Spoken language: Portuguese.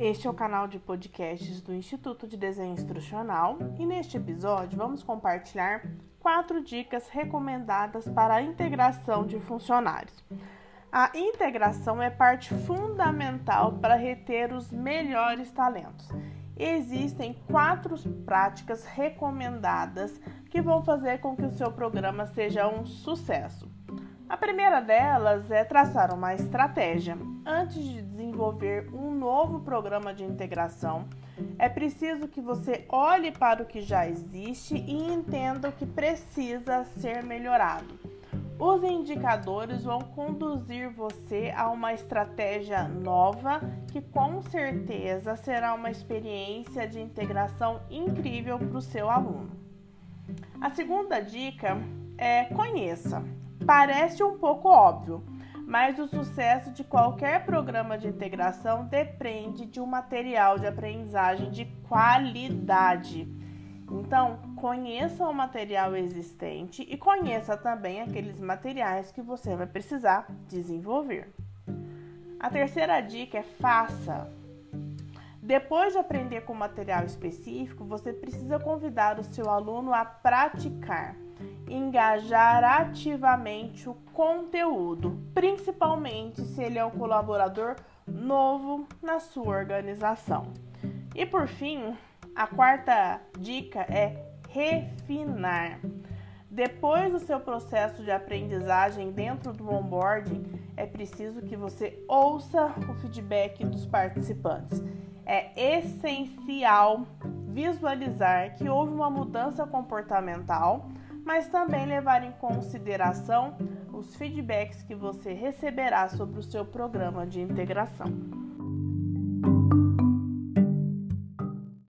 Este é o canal de podcasts do Instituto de Desenho Instrucional e neste episódio vamos compartilhar quatro dicas recomendadas para a integração de funcionários. A integração é parte fundamental para reter os melhores talentos. Existem quatro práticas recomendadas que vão fazer com que o seu programa seja um sucesso. A primeira delas é traçar uma estratégia. Antes de desenvolver um novo programa de integração, é preciso que você olhe para o que já existe e entenda o que precisa ser melhorado. Os indicadores vão conduzir você a uma estratégia nova que com certeza será uma experiência de integração incrível para o seu aluno. A segunda dica é conheça. Parece um pouco óbvio, mas o sucesso de qualquer programa de integração depende de um material de aprendizagem de qualidade. Então, conheça o material existente e conheça também aqueles materiais que você vai precisar desenvolver. A terceira dica é faça. Depois de aprender com material específico, você precisa convidar o seu aluno a praticar engajar ativamente o conteúdo, principalmente se ele é um colaborador novo na sua organização. E por fim, a quarta dica é refinar. Depois do seu processo de aprendizagem dentro do onboarding, é preciso que você ouça o feedback dos participantes. É essencial visualizar que houve uma mudança comportamental mas também levar em consideração os feedbacks que você receberá sobre o seu programa de integração.